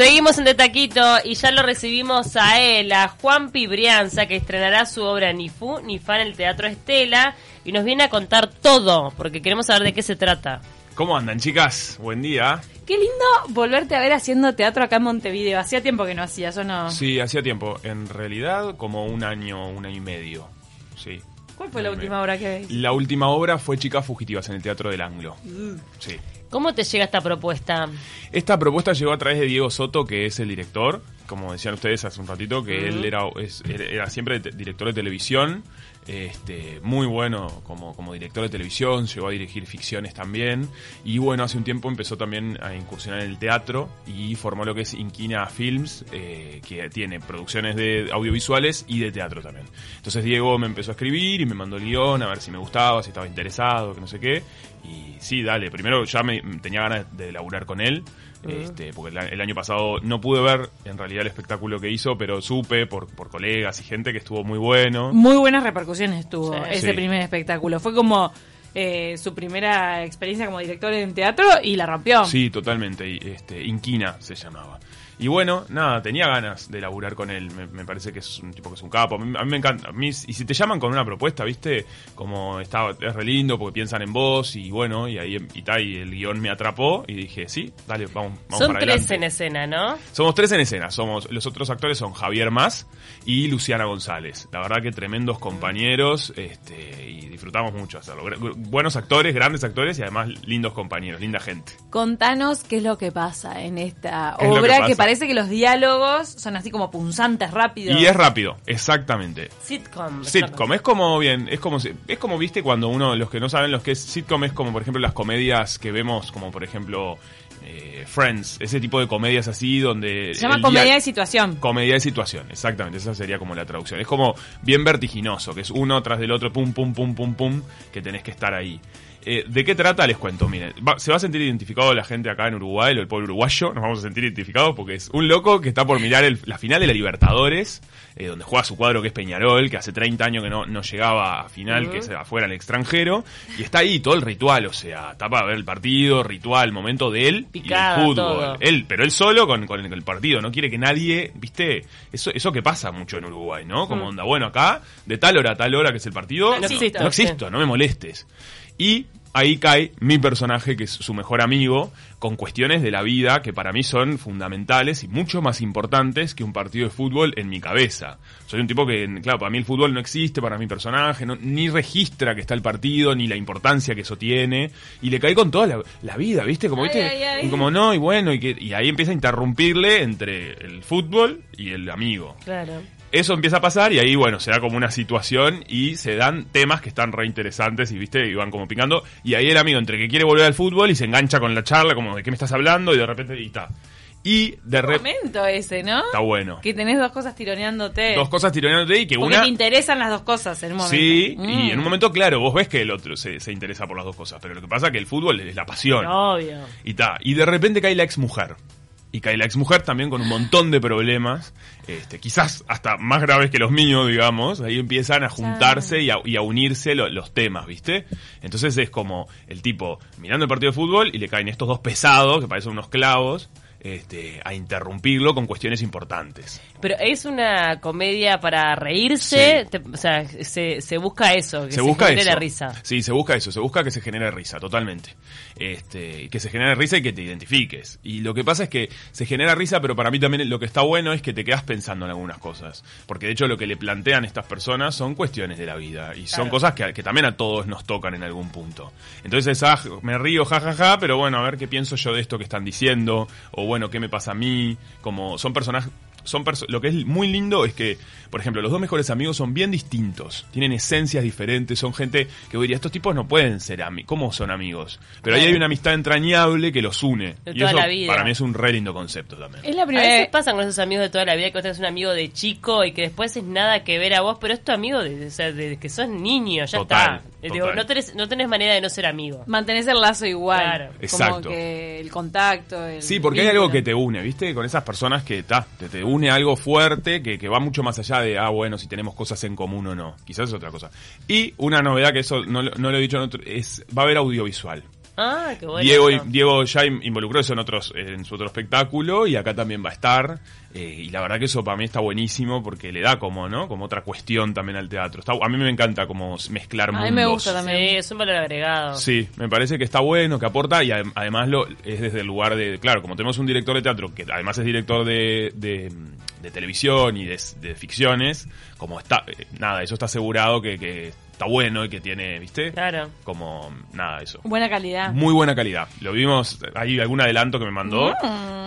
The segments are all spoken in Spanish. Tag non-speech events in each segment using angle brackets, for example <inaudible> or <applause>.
Seguimos en De Taquito y ya lo recibimos a él, a Juan Pibrianza, que estrenará su obra Ni Fu ni Fa en el Teatro Estela y nos viene a contar todo, porque queremos saber de qué se trata. ¿Cómo andan, chicas? Buen día. Qué lindo volverte a ver haciendo teatro acá en Montevideo. Hacía tiempo que no hacías, ¿o no? Sí, hacía tiempo. En realidad, como un año, un año y medio. Sí. ¿Cuál fue la última obra que veis? La última obra fue Chicas Fugitivas en el Teatro del Anglo. Sí. ¿Cómo te llega esta propuesta? Esta propuesta llegó a través de Diego Soto, que es el director, como decían ustedes hace un ratito, que él era, es- era siempre director de televisión, este, muy bueno como, como director de televisión, llegó a dirigir ficciones también, y bueno, hace un tiempo empezó también a incursionar en el teatro y formó lo que es Inquina Films, eh, que tiene producciones de audiovisuales y de teatro también. Entonces Diego me empezó a escribir y me mandó el guion a ver si me gustaba, si estaba interesado, que no sé qué, y sí, dale, primero ya me, tenía ganas de laburar con él, este, porque el, el año pasado no pude ver en realidad el espectáculo que hizo, pero supe por, por colegas y gente que estuvo muy bueno. Muy buenas repercusiones tuvo Sí. ese Sí. primer espectáculo. Fue como eh, su primera experiencia como director en teatro y la rompió. Sí, totalmente. y, Este, Inquina se llamaba. Y bueno, nada, tenía ganas de laburar con él. Me, me parece que es un tipo que es un capo. A mí, a mí me encanta. A mí, y si te llaman con una propuesta, ¿viste? Como está, es re lindo porque piensan en vos y bueno, y ahí y, ta, y el guion me atrapó y dije, sí, dale, vamos, vamos Son para tres adelante. en escena, ¿no? Somos tres en escena. Somos, los otros actores son Javier Más y Luciana González. La verdad que tremendos compañeros este, y disfrutamos mucho hacerlo. Buenos actores, grandes actores y además lindos compañeros, linda gente. Contanos qué es lo que pasa en esta ¿Qué es lo que obra que, pasa? Parece que los diálogos son así como punzantes, rápidos. Y es rápido, exactamente. Sitcom. Sitcom, es como bien, es como es como viste cuando uno, los que no saben lo que es sitcom es como por ejemplo las comedias que vemos, como por ejemplo eh, Friends, ese tipo de comedias así donde Se llama comedia dia- de situación. Comedia de situación, exactamente, esa sería como la traducción. Es como bien vertiginoso, que es uno tras del otro, pum, pum, pum, pum, pum, que tenés que estar ahí. Eh, ¿De qué trata? Les cuento, miren, va- se va a sentir identificado la gente acá en Uruguay, el pueblo uruguayo, nos vamos a sentir identificados porque es un loco que está por mirar el- la final de la Libertadores, eh, donde juega su cuadro que es Peñarol, que hace 30 años que no, no llegaba a final, que es afuera en el extranjero, y está ahí todo el ritual, o sea, está para ver el partido, ritual, momento de él Picada, y el fútbol. todo. Él, pero él solo con, con el, el partido, no quiere que nadie, viste, eso, eso que pasa mucho en Uruguay, ¿no? Como onda, bueno, acá, de tal hora a tal hora que es el partido, No existo. no existo, no me molestes. Y ahí cae mi personaje, que es su mejor amigo, con cuestiones de la vida que para mí son fundamentales y mucho más importantes que un partido de fútbol en mi cabeza. Soy un tipo que, claro, para mí el fútbol no existe para mi personaje, no- ni registra que está el partido, ni la importancia que eso tiene, y le cae con toda la, la vida, ¿viste? Como, ¿viste? Ay, ay, ay. Y como no, y bueno, y, que, y ahí empieza a interrumpirle entre el fútbol y el amigo. Claro. Eso empieza a pasar y ahí, bueno, se da como una situación y se dan temas que están re interesantes y, viste, y van como picando. Y ahí el amigo entre que quiere volver al fútbol y se engancha con la charla, como de qué me estás hablando y de repente, y está. Y de repente... momento ese, ¿no? Está bueno. Que tenés dos cosas tironeándote. Dos cosas tironeándote y que Porque una... te interesan las dos cosas en un momento. Sí, y Mm. en un momento, claro, vos ves que el otro se, se interesa por las dos cosas, pero lo que pasa es que el fútbol es la pasión. Obvio. Y ta, y de repente cae la ex mujer. Y cae la ex mujer también con un montón de problemas, este, quizás hasta más graves que los míos, digamos. Ahí empiezan a juntarse y a, y a unirse lo- los temas, ¿viste? Entonces es como el tipo mirando el partido de fútbol y le caen estos dos pesados, que parecen unos clavos, este, a interrumpirlo con cuestiones importantes. Pero es una comedia para reírse, Sí. te- o sea, se, se busca eso, que se busca genere eso. risa. Sí, se busca eso, se busca que se genere risa, totalmente. Este, que se genere risa y que te identifiques. Y lo que pasa es que se genera risa, pero para mí también lo que está bueno es que te quedas pensando en algunas cosas. Porque de hecho lo que le plantean estas personas son cuestiones de la vida. Y son Claro. cosas que, que también a todos nos tocan en algún punto. Entonces, ah, me río, jajaja, pero bueno, a ver qué pienso yo de esto que están diciendo. O bueno, qué me pasa a mí. Como son personajes son lo que es muy lindo es que, por ejemplo, los dos mejores amigos son bien distintos, tienen esencias diferentes, son gente que yo diría, estos tipos no pueden ser amigos, ¿cómo son amigos? Pero ahí hay una amistad entrañable que los une. De y toda eso la vida. para mí es un re lindo concepto también. Es la A primera vez. pasan con esos amigos de toda la vida que vos tenés un amigo de chico y que después es nada que ver a vos, pero es tu amigo de, o sea, de que sos niño, ya Total, está. Eh, digo, no, tenés, no tenés manera de no ser amigo. Mantenés el lazo igual. Claro. Como Exacto. que el contacto. el Sí, porque hay algo que te une, ¿viste? Con esas personas que ta, te, te une algo fuerte que, que va mucho más allá de, ah, bueno, si tenemos cosas en común o no. Quizás es otra cosa. Y una novedad que eso no, no lo he dicho en otro, es, va a haber audiovisual. Ah, qué bueno. Diego. Diego ya in- involucró eso en, otros, en su otro espectáculo y acá también va a estar. Eh, y la verdad que eso para mí está buenísimo porque le da como, ¿no? Como otra cuestión también al teatro. Está- a mí me encanta como mezclar A mundos. mí me gusta también. Sí, es un valor agregado. Sí, me parece que está bueno, que aporta y adem- además lo es desde el lugar de, claro, como tenemos un director de teatro que además es director de, de, de televisión y de, de ficciones, como está, eh, nada, eso está asegurado que, que está bueno y que tiene, ¿viste? Claro. Como, nada, eso. Buena calidad. Muy buena calidad. Lo vimos, hay algún adelanto que me mandó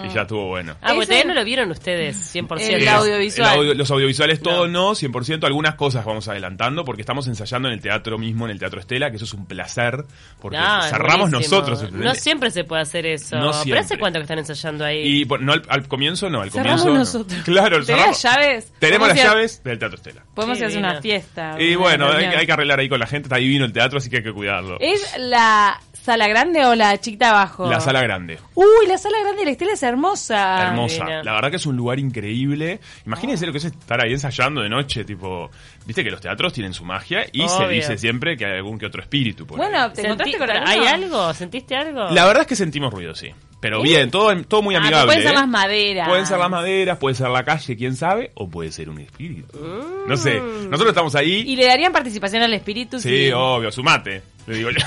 y ya estuvo bueno. Ah, porque Ese- todavía no lo vieron ustedes, 100%. El Sí, audiovisual. el audio- los audiovisuales todo No. no. 100%. Algunas cosas vamos adelantando porque estamos ensayando en el teatro mismo, en el Teatro Estela, que eso es un placer porque Ah, cerramos nosotros. No ¿entendés? siempre se puede hacer eso. No ¿Pero hace siempre. cuánto que están ensayando ahí? Y no al, al comienzo no, al Cerramos comienzo. no. nosotros. Claro, el ¿Tenés las cerramos. llaves? Tenemos Podemos las llaves del Teatro Estela. Podemos ir a hacer una fiesta. Y bueno, hay, hay que arreglar ahí con la gente, está divino el teatro, así que hay que cuidarlo. ¿Es la sala grande o la chiquita abajo? La sala grande. Uy, la sala grande de la Estela es hermosa. Hermosa. La verdad que es un lugar increíble. Imagínense lo que es estar ahí ensayando de noche, tipo, viste que los teatros tienen su magia y se dice siempre que hay algún que otro espíritu por ahí. Bueno, ¿te encontraste con alguno? ¿Hay algo? ¿Sentiste algo? La verdad es que sentimos ruido, sí. Pero bien, todo, todo muy Ah, amigable. pueden ser ¿eh? las maderas. Pueden ser las maderas, puede ser la calle, quién sabe, o puede ser un espíritu. No sé. Nosotros estamos ahí. ¿Y le darían participación al espíritu? Sí, obvio, sumate. Le digo <laughs> yo.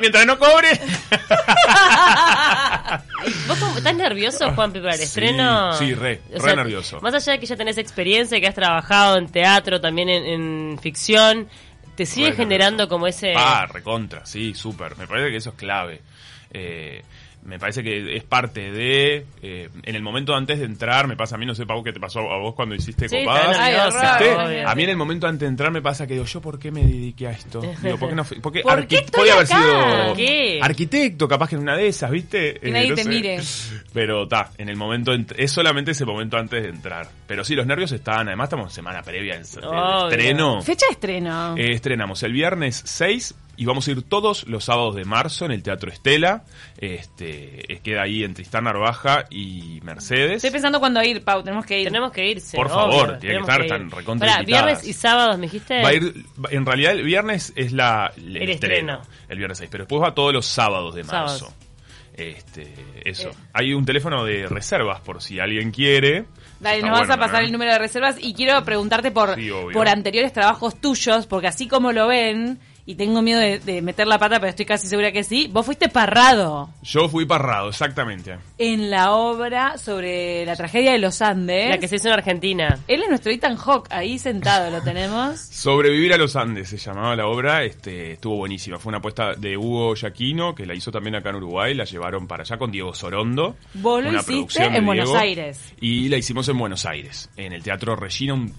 Mientras no cobre. <laughs> ¿Vos cómo- estás nervioso, Juanpi, para el Sí, estreno? sí, re, re nervioso. Más allá de que ya tenés experiencia, que has trabajado en teatro, también en, en ficción, ¿te sigue Re generando nervioso. como ese... Ah, recontra, sí, súper. Me parece que eso es clave. Eh, me parece que es parte de... eh, en el momento antes de entrar, me pasa a mí, no sé, Pau, qué te pasó a vos cuando hiciste Sí, copadas. A mí en el momento antes de entrar me pasa que digo, ¿yo por qué me dediqué a esto? <laughs> Digo, ¿por qué no fui? Porque ¿Por arqui- qué estoy podía haber sido ¿Qué? arquitecto, capaz que en una de esas, ¿viste? Que nadie no te sé. mire. Pero está, en el momento, ent- es solamente ese momento antes de entrar. Pero sí, los nervios están, además estamos en semana previa en- Obvio. estreno. Fecha de estreno. Eh, estrenamos el viernes 6 y vamos a ir todos los sábados de marzo en el Teatro Estela. Este, eh, queda ahí en Tristán Narvaja y Mercedes. Estoy pensando cuándo ir, Pau. Tenemos que ir. Tenemos que irse. Por obvio, favor, tiene que estar tan recontra viernes y sábados, ¿me dijiste? Va a ir, en realidad el viernes es la, el, El estreno, estreno. el viernes 6, pero después va todos los sábados de marzo. Sábados. Este, eso. Eh. Hay un teléfono de reservas por si alguien quiere. Dale, Está nos vas a pasar ¿no? el número de reservas y quiero preguntarte por, Sí, por anteriores trabajos tuyos, porque así como lo ven, y tengo miedo de, de meter la pata, pero estoy casi segura que sí, vos fuiste parrado Yo fui parrado, exactamente. en la obra sobre la tragedia de los Andes. La que se hizo en Argentina. Él es nuestro Ethan Hawke, ahí sentado lo tenemos. <laughs> Sobrevivir a los Andes se llamaba la obra, este, estuvo buenísima. Fue una apuesta de Hugo Yaquino, que la hizo también acá en Uruguay, la llevaron para allá con Diego Sorondo. Vos lo una hiciste en Buenos Diego, Aires. Y la hicimos en Buenos Aires, en el Teatro Regina, un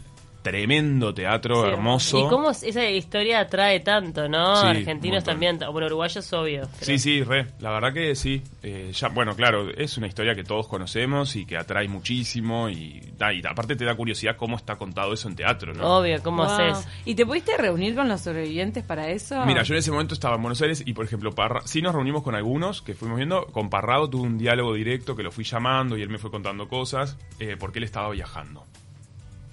tremendo teatro Sí. hermoso. Y cómo esa historia atrae tanto, ¿no? Sí, Argentinos también, bueno, uruguayos obvio. Sí, sí, re. La verdad que sí. Eh, ya, bueno, claro, es una historia que todos conocemos y que atrae muchísimo y, da, y aparte te da curiosidad cómo está contado eso en teatro, ¿no? Obvio, ¿cómo Wow. haces? ¿Y te pudiste reunir con los sobrevivientes para eso? Mira, yo en ese momento estaba en Buenos Aires y, por ejemplo, Parra, sí nos reunimos con algunos que fuimos viendo. Con Parrado tuve un diálogo directo que lo fui llamando y él me fue contando cosas eh, porque él estaba viajando.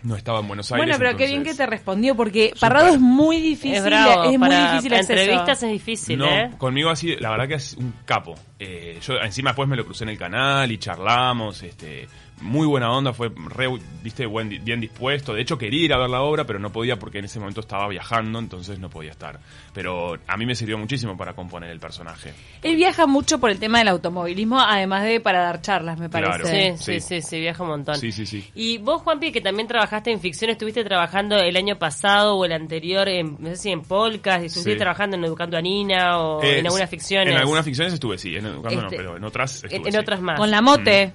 No estaba en Buenos Aires. Bueno, pero qué bien que entonces- te respondió, porque Parrado es muy difícil, es bravo. es muy difícil acceso. entrevistas es difícil, no, ¿eh? conmigo así, la verdad que es un capo. Eh, yo encima después me lo crucé en el canal y charlamos, este, muy buena onda, fue re, viste, buen, bien dispuesto. De hecho quería ir a ver la obra, pero no podía porque en ese momento estaba viajando, entonces no podía estar. Pero a mí me sirvió muchísimo para componer el personaje. Él viaja mucho por el tema del automovilismo, además de para dar charlas, me parece. Claro. Sí, Sí. sí, sí, sí, viaja un montón. Sí, sí, sí. Y vos, Juanpi, que también trabajaste en ficción, estuviste trabajando el año pasado o el anterior, en, no sé si en Polcas, estuviste Sí. trabajando en Educando a Nina o Eh, en algunas ficciones. En algunas ficciones estuve, sí, en Educando no, Este, pero en otras estuve, En, en sí. otras más. Con la mote.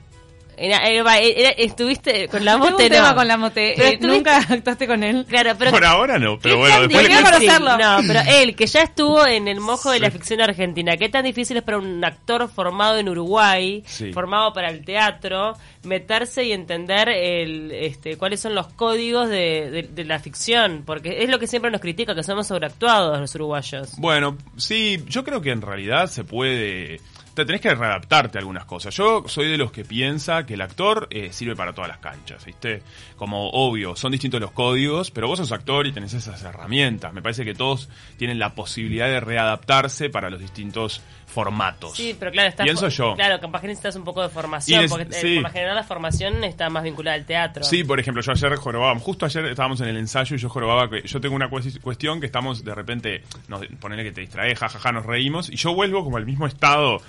Era- era- era- estuviste con la Tengo mote, un tema no. con la mote. Pero Eh, estuviste- Nunca <laughs> actuaste con él. Claro, pero Por ahora no, pero ¿Qué bueno, después Quiero conocerlo. No, pero él, que ya estuvo en el mojo de la ficción argentina, ¿qué tan difícil es para un actor formado en Uruguay, Sí. formado para el teatro, meterse y entender el, este, cuáles son los códigos de, de- de la ficción? Porque es lo que siempre nos critica, que somos sobreactuados los uruguayos. Bueno, sí, yo creo que en realidad se puede te tenés que readaptarte a algunas cosas. Yo soy de los que piensa que el actor eh, sirve para todas las canchas, ¿viste? Como obvio, son distintos los códigos, pero vos sos actor y tenés esas herramientas. Me parece que todos tienen la posibilidad de readaptarse para los distintos formatos. Sí, pero claro, está Pienso yo. Claro, capaz que necesitas un poco de formación, es- porque eh, sí. por lo general la formación está más vinculada al teatro. Sí, por ejemplo, yo ayer jorobábamos, justo ayer estábamos en el ensayo y yo jorobaba que yo tengo una cues- cuestión que estamos de repente, nos, ponele que te distrae, jajaja, nos reímos, y yo vuelvo como al mismo estado, eh,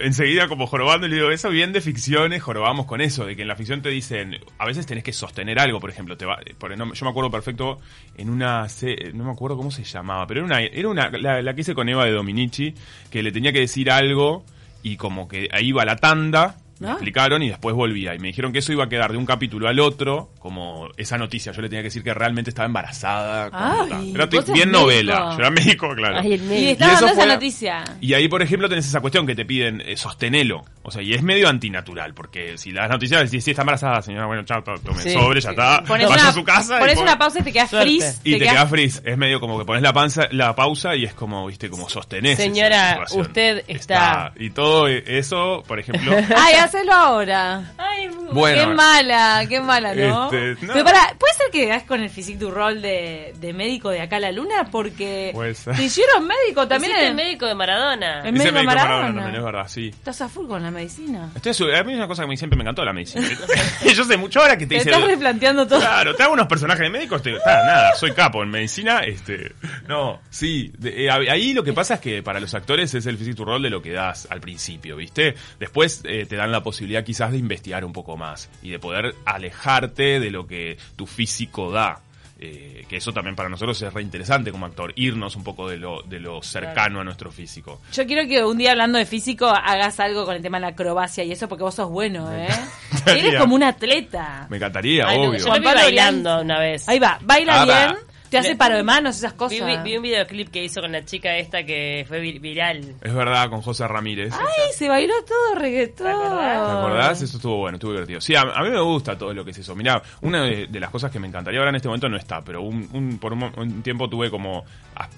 enseguida como jorobando, y le digo, eso bien de ficciones, jorobamos con eso, de que en la ficción te dicen, a veces tenés que sostener algo, por ejemplo, te va, por, no- yo me acuerdo perfecto en una, no me acuerdo cómo se llamaba, pero era una, era una, la, la que hice con Eva de Dominici, que le tenía que decir algo, y como que ahí iba la tanda, me explicaron y después volvía. Y me dijeron que eso iba a quedar de un capítulo al otro, como esa noticia. Yo le tenía que decir que realmente estaba embarazada. Ay, era bien médico. novela. Yo era médico, claro. Ay, el Y estaba dando esa fue- noticia. Y ahí, por ejemplo, tenés esa cuestión que te piden eh, sostenelo. O sea, y es medio antinatural, porque si las noticias decís, sí, está embarazada, señora, bueno, chao, to- tome Sí. sobre, ya está, Pones vaya una, a su casa. y pones pon- una pausa y te quedas frizz. y te quedas freeze. Es medio como que pones la, panza, la pausa y es como, viste, como sostenés. Señora, usted está- Y todo eso, por ejemplo... <laughs> Ay, <laughs> hacelo ahora. Ay, Bueno. Qué mala, qué mala, ¿no? Este, no. Pero para, ¿puede ser que hagas con el physique du rol de, de médico de acá a la luna? Porque Puede ser. te hicieron médico también. En- médico de Maradona. En Ese médico médico Maradona. Maradona también, es verdad, sí. Estás a full con la medicina. Estoy a mí es una cosa que a mí siempre me encantó la medicina. <laughs> Yo sé mucho ahora que te Te dice. estás replanteando todo. Claro, te hago unos personajes de médicos, te, está, nada, soy capo en medicina, este, no, sí, de- eh, ahí lo que pasa es que para los actores es el physique to rol de lo que das al principio, ¿viste? Después eh, te dan la posibilidad quizás de investigar un poco más y de poder alejarte de lo que tu físico da. Eh, que eso también para nosotros es re interesante como actor, irnos un poco de lo, de lo cercano a nuestro físico. Yo quiero que un día hablando de físico hagas algo con el tema de la acrobacia y eso porque vos sos bueno, ¿eh? Eres como un atleta. Me encantaría, Ay, no, obvio. yo vi Pablo bailando una vez. Ahí va, baila Ah, va. Te hace paro de manos, esas cosas. Vi, vi- vi un videoclip que hizo con la chica esta que fue vir- viral. Es verdad, con José Ramírez. Ay, se bailó todo reggaetón. ¿Te acordás? ¿Te acordás? Eso estuvo bueno, estuvo divertido. Sí, a, a mí me gusta todo lo que es eso. Mirá, una de, de las cosas que me encantaría ahora en este momento no está, pero un, un- por un, tiempo tuve como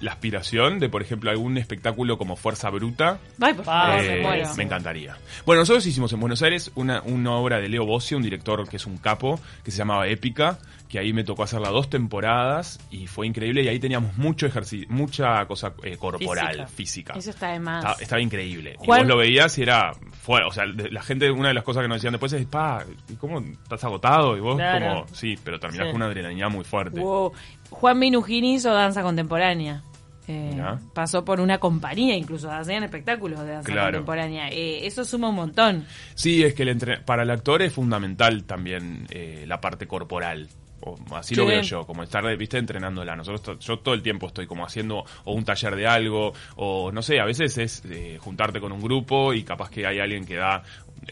la aspiración de, por ejemplo, algún espectáculo como Fuerza Bruta. Ay, por favor, Eh, me encantaría. Bueno, nosotros hicimos en Buenos Aires una, una obra de Leo Bossi, un director que es un capo, que se llamaba Épica, que ahí me tocó hacerla dos temporadas y fue increíble y ahí teníamos mucho ejercicio, mucha cosa eh, corporal, física. Eso está de más. Estaba, estaba increíble. Juan- Y vos lo veías y era fuera. O sea, la gente, una de las cosas que nos decían después es, pa, ¿y ¿cómo estás agotado? Y vos Claro. como, sí, pero terminás Sí. con una adrenalina muy fuerte. Wow. Juan Minujini hizo danza contemporánea. Eh, pasó por una compañía, incluso hacían espectáculos de danza Claro. contemporánea. Eh, eso suma un montón. Sí, es que el entre- para el actor es fundamental también eh, la parte corporal. O así lo veo yo, como estar, viste, entrenándola. Nosotros, yo todo el tiempo estoy como haciendo o un taller de algo, o no sé, a veces es eh, juntarte con un grupo y capaz que hay alguien que da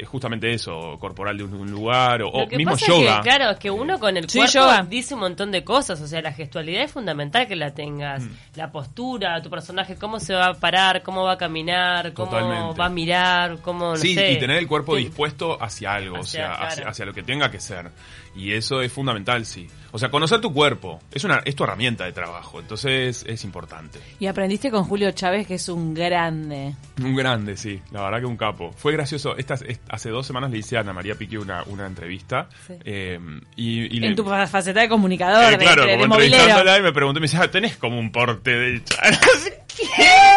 justamente eso, corporal de un, un lugar, o, mismo yoga. es que, claro, es que uno con el Sí, cuerpo yoga. dice un montón de cosas. O sea, la gestualidad es fundamental que la tengas. Mm. La postura, tu personaje, cómo se va a parar, cómo va a caminar, cómo Totalmente. va a mirar, cómo, no Sí, sé. y tener el cuerpo Sí. dispuesto hacia algo, o sea, claro. hacia, hacia lo que tenga que ser. Y eso es fundamental, sí. O sea, conocer tu cuerpo es una es tu herramienta de trabajo, entonces es importante. Y aprendiste con Julio Chávez, que es un grande. Un grande, sí, la verdad que un capo. Fue gracioso, estas, est- hace dos semanas le hice a Ana María Piqui una, una entrevista. Sí. eh, y, y le- En tu fa- faceta de comunicador, eh, claro, de como entrevistándola y me preguntó, me dice, ah, tenés como un porte de Chávez. <laughs>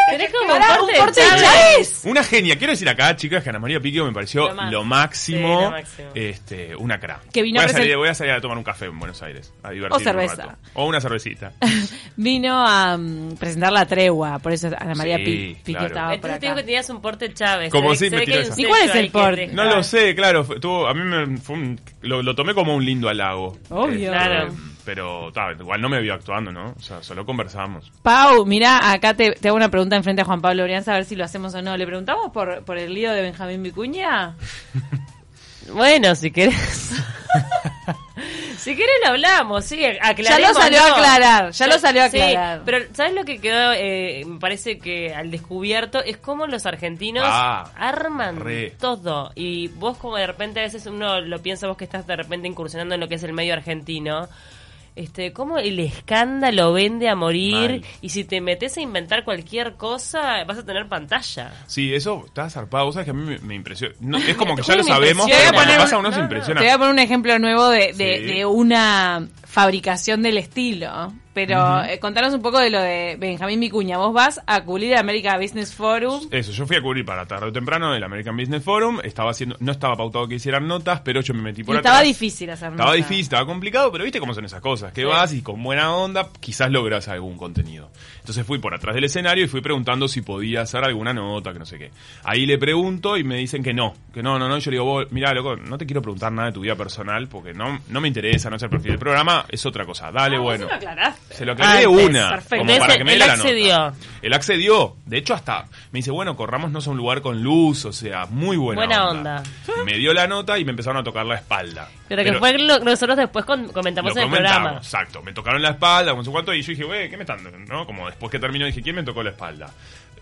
Tenés como Pará, un un porte de Chávez. Una genia. Quiero decir acá, chicas, que Ana María Piquio me pareció Lo máximo. Sí, lo máximo. Este, una cra. Que vino voy, a salir, voy a salir a tomar un café en Buenos Aires. A O cerveza. un rato. O una cervecita. <laughs> Vino a mm, presentar la tregua, por eso Ana María Sí, Pi- claro. estaba Entonces te digo que tenías un porte Chávez. Como Se si me tiró ¿Y cuál es el porte? No lo sé, claro. fue- tuvo, a mí me fue un- lo, lo tomé como un lindo halago. Obvio. Claro. Pero ta, igual no me vio actuando, ¿no? O sea, solo conversamos. Pau, mira, acá te, te hago una pregunta enfrente a Juan Pablo Brianza, a ver si lo hacemos o no. ¿Le preguntamos por, por el lío de Benjamín Vicuña? <laughs> Bueno, si querés. <laughs> si querés lo hablamos, sí, aclaremos. Ya lo salió a aclarar, ya lo salió a Sí, aclarar. pero ¿sabes lo que quedó? eh, me parece que al descubierto es cómo los argentinos Ah, arman re. todo. Y vos como de repente a veces uno lo piensa, vos que estás de repente incursionando en lo que es el medio argentino, este, cómo el escándalo vende a morir Mal. y si te metes a inventar cualquier cosa vas a tener pantalla. Sí, eso está zarpado. Vos sabés que a mí me, me impresiona. No, es como <laughs> que ya lo sabemos, pero cuando pasa uno se no, no, impresiona. Te voy a poner un ejemplo nuevo de, de, Sí. de una fabricación del estilo. Pero eh, contanos un poco de lo de Benjamín Vicuña. Vos vas a cubrir el America Business Forum. Eso, yo fui a cubrir para tarde o temprano el American Business Forum. Estaba haciendo, no estaba pautado que hicieran notas, pero yo me metí por Y atrás. estaba difícil hacer Estaba nota. difícil, estaba complicado, pero viste cómo son esas cosas. Que Sí. vas y con buena onda quizás logras algún contenido. Entonces fui por atrás del escenario y fui preguntando si podía hacer alguna nota, que no sé qué. Ahí le pregunto y me dicen que no, que no, no, no. Yo le digo, vos, mira, loco, no te quiero preguntar nada de tu vida personal porque no, no me interesa, no es el perfil del programa, es otra cosa. Dale, Ah, bueno. se lo aclaraste. Se lo aclaré de una. perfecto. Como para que me él dé la accedió. nota. Él accedió. De hecho, hasta me dice, bueno, corrámonos a un lugar con luz, o sea, muy buena, Buena onda. Me dio la nota y me empezaron a tocar la espalda. Pero que fue lo que nosotros después con- comentamos en el comentamos, programa. Exacto, me tocaron la espalda, no sé cuánto, y yo dije, güey, ¿qué me están dando? ¿No? Como después que terminó dije, ¿quién me tocó la espalda?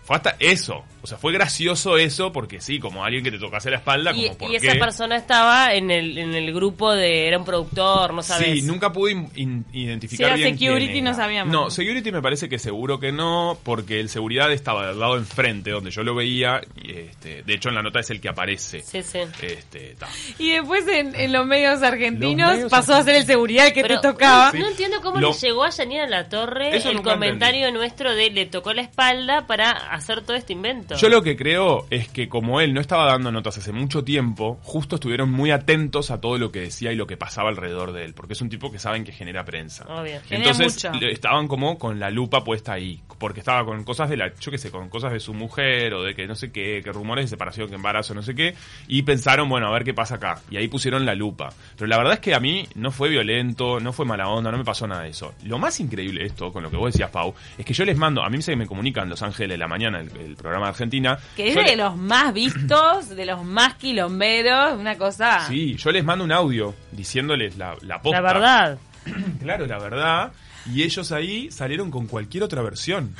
Fue hasta eso, o sea, fue gracioso eso, porque sí, como alguien que te tocase la espalda, Y, como por y qué. esa persona estaba en el, en el grupo de. Era un productor, no sabes. Sí, nunca pude in- in- identificar Si era bien security, quién no sabíamos. No, security me parece que seguro que no, porque el seguridad estaba del lado enfrente, donde yo lo veía, y este, de hecho en la nota es el que aparece. Sí, sí. Este, ta. Y después en, en los medios argentinos Los medios pasó a ser el seguridad que Pero te tocaba. No, no entiendo cómo Lo- le llegó a Janina La Torre Eso el comentario nuestro de le tocó la espalda para hacer todo este invento. Yo lo que creo es que como él no estaba dando notas hace mucho tiempo, justo estuvieron muy atentos a todo lo que decía y lo que pasaba alrededor de él, porque es un tipo que saben que genera prensa. Obvio. Genera Entonces mucho. estaban como con la lupa puesta ahí, porque estaba con cosas de la, yo qué sé, con cosas de su mujer o de que no sé qué, que rumores de separación, que embarazo, no sé qué, y pensaron, bueno, a ver qué pasa acá. Y ahí pusieron la lupa. Pero la verdad es que a mí no fue violento, no fue mala onda, no me pasó nada de eso. Lo más increíble de esto, con lo que vos decías, Pau, es que yo les mando, a mí se me comunican Los Ángeles de la Mañana, el, el programa de Argentina. Que es Yo de le- los más vistos, de los más quilomberos, una cosa. Sí, yo les mando un audio diciéndoles la, la posta. La verdad. <clears throat> Claro, la verdad. Y ellos ahí salieron con cualquier otra versión.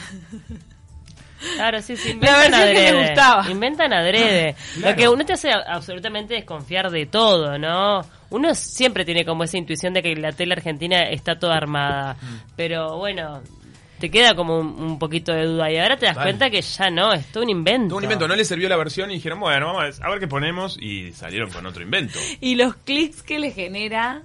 Claro, sí, sí. La Inventan que adrede. gustaba. Inventan adrede. Claro. Lo que uno te hace a- absolutamente desconfiar de todo, ¿no? Uno siempre tiene como esa intuición de que la tele argentina está toda armada. Mm. Pero bueno, te queda como un, un poquito de duda. Y ahora te das Vale. cuenta que ya no, es todo un invento. Todo un invento, no les sirvió la versión y dijeron, bueno, vamos a ver qué ponemos. Y salieron con otro invento. <laughs> Y los clics que le genera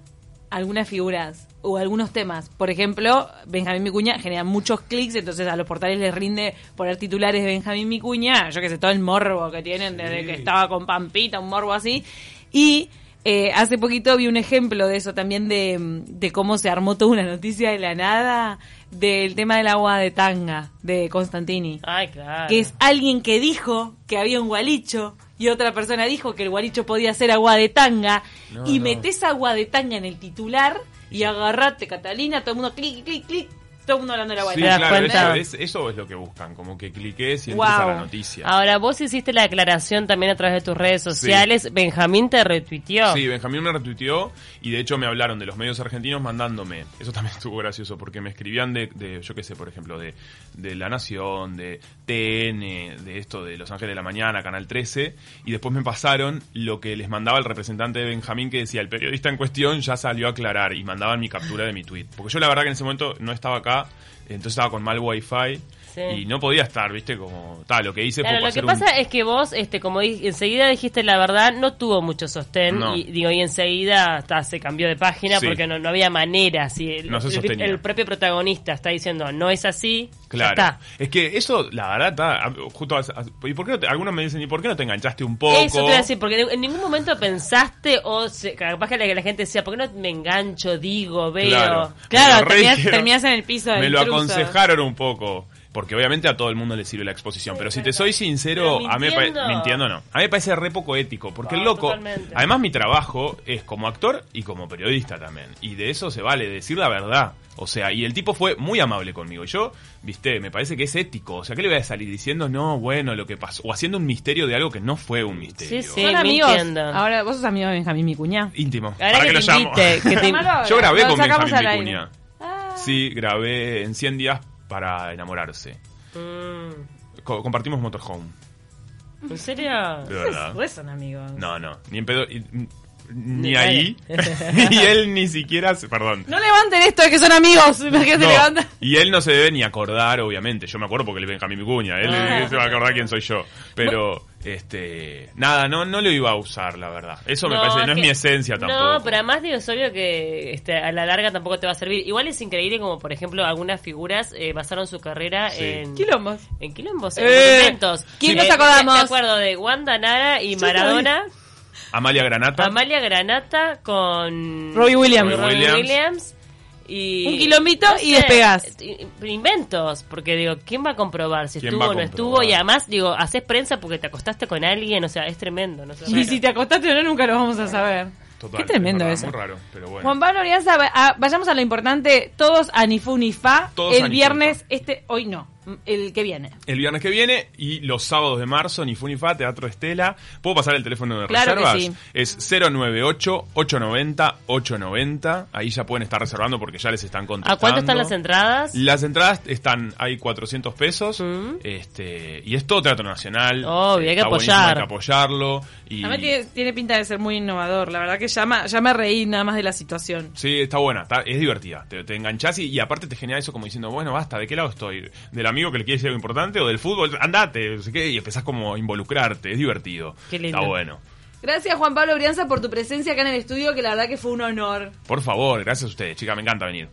algunas figuras o algunos temas. Por ejemplo, Benjamín Micuña genera muchos clics, entonces a los portales les rinde poner titulares de Benjamín Micuña, yo que sé, todo el morbo que tienen desde que estaba con Pampita, un morbo así. Y eh, hace poquito vi un ejemplo de eso también, de, de cómo se armó toda una noticia de la nada del tema del agua de tanga de Constantini. Ay, claro. Que es alguien que dijo que había un gualicho y otra persona dijo que el gualicho podía ser agua de tanga No, y no. metés agua de tanga en el titular y agarrate Catalina, todo el mundo clic, clic, clic, todo el mundo hablando de la agua Sí, claro, cuenta? eso es, eso es lo que buscan, como que cliques y entres a Wow. la noticia. Ahora, vos hiciste la declaración también a través de tus redes sociales. Benjamín te retuiteó. Sí, Benjamín me retuiteó y de hecho me hablaron de los medios argentinos mandándome. Eso también <laughs> estuvo gracioso porque me escribían de, de yo qué sé, por ejemplo, de, de La Nación, de TN, de esto de Los Ángeles de la Mañana, Canal 13, y después me pasaron lo que les mandaba el representante de Benjamín que decía, el periodista en cuestión ya salió a aclarar y mandaban mi captura de mi tweet. Porque yo la verdad que en ese momento no estaba acá, entonces estaba con mal wifi Sí. y no podía estar, viste, como tal, lo que hice Claro, fue lo que un- pasa es que vos, este, como di- enseguida dijiste la verdad, no tuvo mucho sostén No. y digo y enseguida hasta se cambió de página Sí. porque no, no había manera. Si el, No se el- sostenía. el propio protagonista está diciendo no es así, Claro. está. Es que eso, la verdad, está, justo, a- a- ¿y por qué no te- algunos me dicen, ¿y por qué no te enganchaste un poco? Eso te voy a decir, porque en ningún momento pensaste o se- capaz que la, que la gente decía, ¿por qué no me engancho, digo, veo? Claro, Claro, terminás- terminás en el piso Me lo aconsejaron un poco. Porque obviamente a todo el mundo le sirve la exposición. Pero si te soy sincero, a mí me mintiendo. no. A mí me parece re poco ético. Porque No, el loco. totalmente. Además, mi trabajo es como actor y como periodista también. Y de eso se vale decir la verdad. O sea, y el tipo fue muy amable conmigo. Yo, viste, me parece que es ético. O sea, ¿qué le voy a salir diciendo? No, bueno, lo que pasó. O haciendo un misterio de algo que no fue un misterio. Sí, sí. Son amigos. mintiendo. Ahora, vos sos amigo de Benjamín Micuña. Íntimo. Ahora ¿Para que qué lo te llamo? invite, que te- Llamalo <laughs> ahora. Yo grabé con Benjamín. Vicuña. Ah. Sí, grabé en 100 días para enamorarse. Mm, Co- compartimos motorhome. ¿En serio? De verdad. <laughs> Son amigos. No, no, ni en pedo. Ni ahí. <laughs> y él ni siquiera, se- perdón. No levanten esto de que son amigos. <laughs> <laughs> Imagínate, No, levantan. y él no se debe ni acordar, obviamente. Yo me acuerdo porque él es Benjamín Vicuña. Él, Ah. él se va a acordar quién soy yo. Pero, este, nada, no, no lo iba a usar, la verdad. Eso me parece, no es que- mi esencia tampoco. No, pero además digo, es obvio que este, a la larga tampoco te va a servir. Igual es increíble como, por ejemplo, algunas figuras eh, basaron su carrera Sí. en... Quilombos. En quilombos, en Eh, monumentos. ¿quién Eh, nos acordamos? Me acuerdo de Wanda Nara y Maradona, Amalia Granata. Amalia Granata con... Robbie Williams. Robbie Robbie Williams. Y, Un quilombito y despegás. i- Inventos, porque digo, ¿quién va a comprobar si ¿Quién estuvo o a no comprobar? estuvo? Y además, digo, haces prensa porque te acostaste con alguien, o sea, es tremendo. No sé. Y si te acostaste o no, nunca lo vamos a saber. Total, Qué tremendo es verdad, eso. Muy raro, pero bueno. Juan Pablo Orianza, va- a- vayamos a lo importante. Todos a Nifu Nifa. Todos a El Nifu viernes, Nifa. este, hoy no, el que viene. El viernes que viene y los sábados de marzo, ni fu ni fa, Teatro Estela. ¿Puedo pasar el teléfono de Claro que reservas? sí. Es 098-890-890. Ahí ya pueden estar reservando porque ya les están contestando. ¿A cuánto están las entradas? Las entradas están, hay 400 pesos. Mm. este Y es todo Teatro Nacional. Obvio, hay que Está buenísimo, apoyar. Hay que apoyarlo. Y, Además tiene, tiene pinta de ser muy innovador. La verdad que ya, me- ya me reí nada más de la situación. Sí, está buena, está- es divertida. Te, te enganchás y, y aparte te genera eso como diciendo, bueno, basta, ¿de qué lado estoy? ¿Del amigo que le quiere decir algo importante o del fútbol? Andate, no sé qué, y empezás como a involucrarte, es divertido. Qué lindo. Está bueno. Gracias Juan Pablo Brianza por tu presencia acá en el estudio, que la verdad que fue un honor. Por favor, gracias a ustedes, chica, me encanta venir.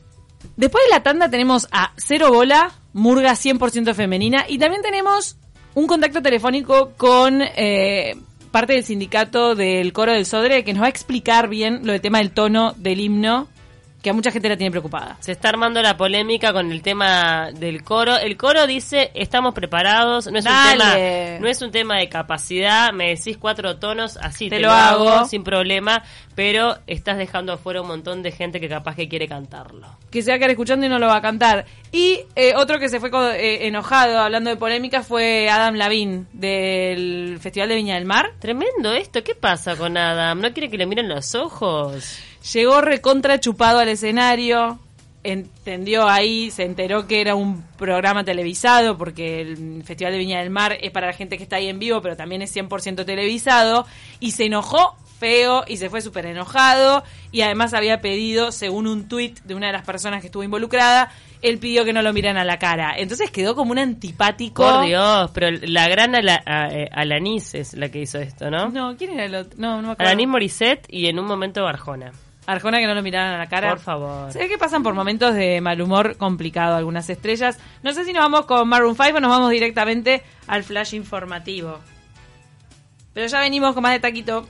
Después de la tanda tenemos a Cero Bola, Murga 100% femenina, y también tenemos un contacto telefónico con eh, parte del sindicato del coro del Sodre, que nos va a explicar bien lo del tema del tono del himno, que a mucha gente la tiene preocupada. Se está armando la polémica con el tema del coro. El coro dice, estamos preparados, no es, un tema, no es un tema de capacidad, me decís cuatro tonos, así Te te, lo lo hago, hago. sin problema, pero estás dejando afuera un montón de gente que capaz que quiere cantarlo. que se va a quedar escuchando y no lo va a cantar. Y eh, otro que se fue eh, enojado hablando de polémica fue Adam Lavín del Festival de Viña del Mar. Tremendo esto, ¿qué pasa con Adam? ¿No quiere que le miren los ojos? Llegó recontra chupado al escenario, entendió ahí, se enteró que era un programa televisado, porque el Festival de Viña del Mar es para la gente que está ahí en vivo, pero también es 100% televisado, y se enojó feo y se fue súper enojado, y además había pedido, según un tuit de una de las personas que estuvo involucrada, él pidió que no lo miran a la cara. Entonces quedó como un antipático. Por Dios, pero la gran Ala- a- eh, Alanis es la que hizo esto, ¿no? No, ¿quién era el otro? No, no me acuerdo. Alanis Morissette y en un momento Arjona. Arjona que no lo miraran a la cara. Por favor. Se ve que pasan por momentos de mal humor complicado algunas estrellas. No sé si nos vamos con Maroon 5 o nos vamos directamente al flash informativo. Pero ya venimos con más de taquito.